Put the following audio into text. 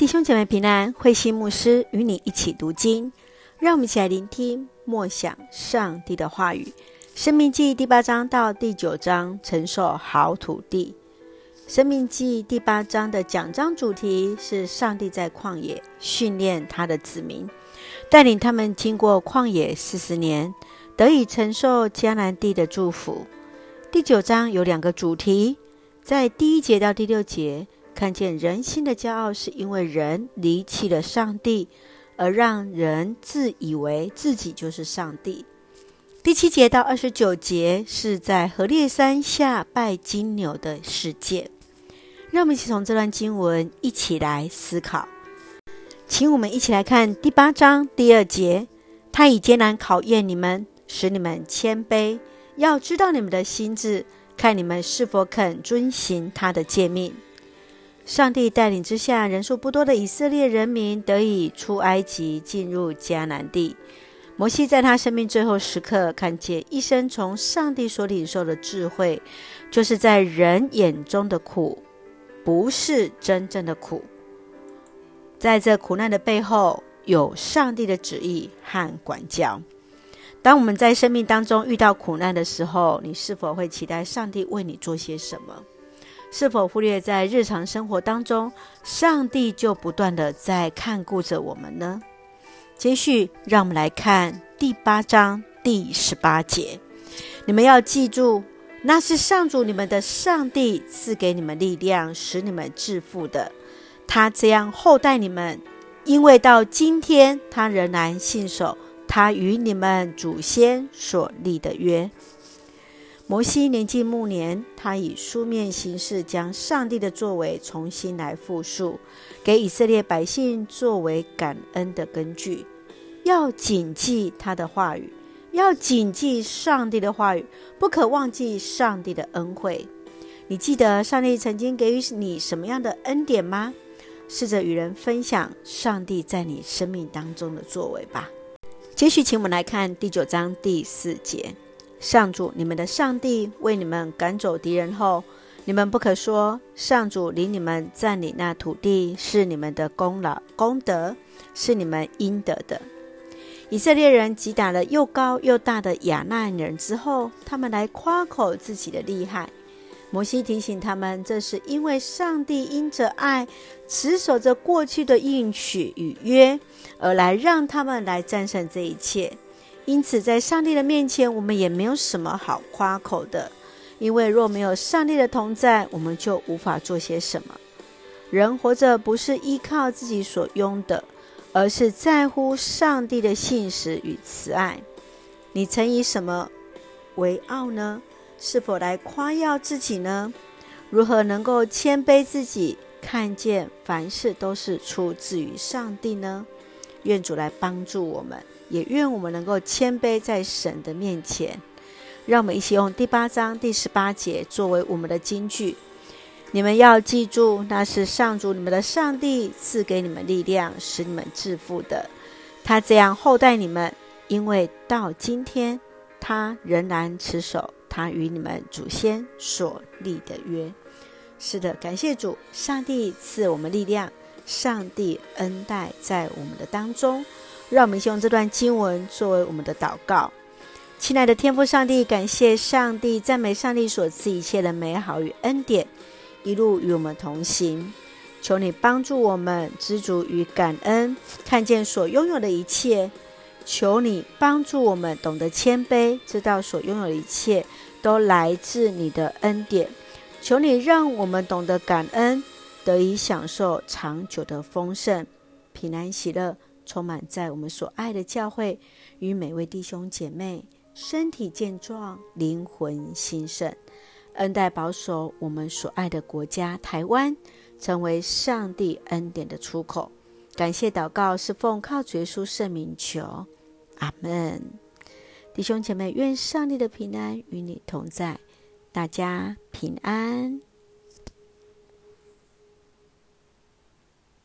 弟兄姐妹平安，慧心牧师与你一起读经，让我们一起来聆听默想上帝的话语。生命记第八章到第九章，承受好土地。生命记第八章的讲章主题是上帝在旷野训练他的子民，带领他们经过旷野四十年，得以承受迦南地的祝福。第九章有两个主题，在第一节到第六节。看见人心的骄傲，是因为人离弃了上帝，而让人自以为自己就是上帝。第七节到二十九节是在何烈山下拜金牛的事件。让我们一起从这段经文一起来思考。请我们一起来看第八章第二节：他以艰难考验你们，使你们谦卑，要知道你们的心志，看你们是否肯遵行他的诫命。上帝带领之下，人数不多的以色列人民得以出埃及，进入迦南地。摩西在他生命最后时刻，看见一生从上帝所领受的智慧，就是在人眼中的苦，不是真正的苦。在这苦难的背后，有上帝的旨意和管教。当我们在生命当中遇到苦难的时候，你是否会期待上帝为你做些什么？是否忽略在日常生活当中，上帝就不断地在看顾着我们呢？接续，让我们来看第八章第十八节。你们要记住，那是上主你们的上帝赐给你们力量，使你们致富的。他这样厚待你们，因为到今天他仍然信守他与你们祖先所立的约。摩西年近暮年，他以书面形式将上帝的作为重新来复述，给以色列百姓作为感恩的根据。要谨记他的话语，要谨记上帝的话语，不可忘记上帝的恩惠。你记得上帝曾经给予你什么样的恩典吗？试着与人分享上帝在你生命当中的作为吧。接续，请我们来看第九章第四节。上主，你们的上帝为你们赶走敌人后，你们不可说：“上主领你们占领那土地是你们的功劳、功德，是你们应得的。”以色列人击打了又高又大的亚艋人之后，他们来夸口自己的厉害。摩西提醒他们，这是因为上帝因着爱，持守着过去的应许与约，而来让他们来战胜这一切。因此，在上帝的面前，我们也没有什么好夸口的，因为若没有上帝的同在，我们就无法做些什么。人活着不是依靠自己所拥的，而是在乎上帝的信实与慈爱。你曾以什么为傲呢？是否来夸耀自己呢？如何能够谦卑自己，看见凡事都是出自于上帝呢？愿主来帮助我们。也愿我们能够谦卑在神的面前，让我们一起用第八章第十八节作为我们的金句。你们要记住，那是上主你们的上帝赐给你们力量，使你们致富的。他这样厚待你们，因为到今天他仍然持守他与你们祖先所立的约。是的，感谢主，上帝赐我们力量，上帝恩待在我们的当中。让我们先用这段经文作为我们的祷告。亲爱的天父上帝，感谢上帝，赞美上帝所赐一切的美好与恩典，一路与我们同行。求你帮助我们知足与感恩，看见所拥有的一切。求你帮助我们懂得谦卑，知道所拥有的一切都来自你的恩典。求你让我们懂得感恩，得以享受长久的丰盛、平安喜乐。充满在我们所爱的教会与每位弟兄姐妹，身体健壮，灵魂兴盛，恩待保守我们所爱的国家台湾，成为上帝恩典的出口。感谢祷告是奉靠主耶稣圣名求，阿门。弟兄姐妹，愿上帝的平安与你同在，大家平安。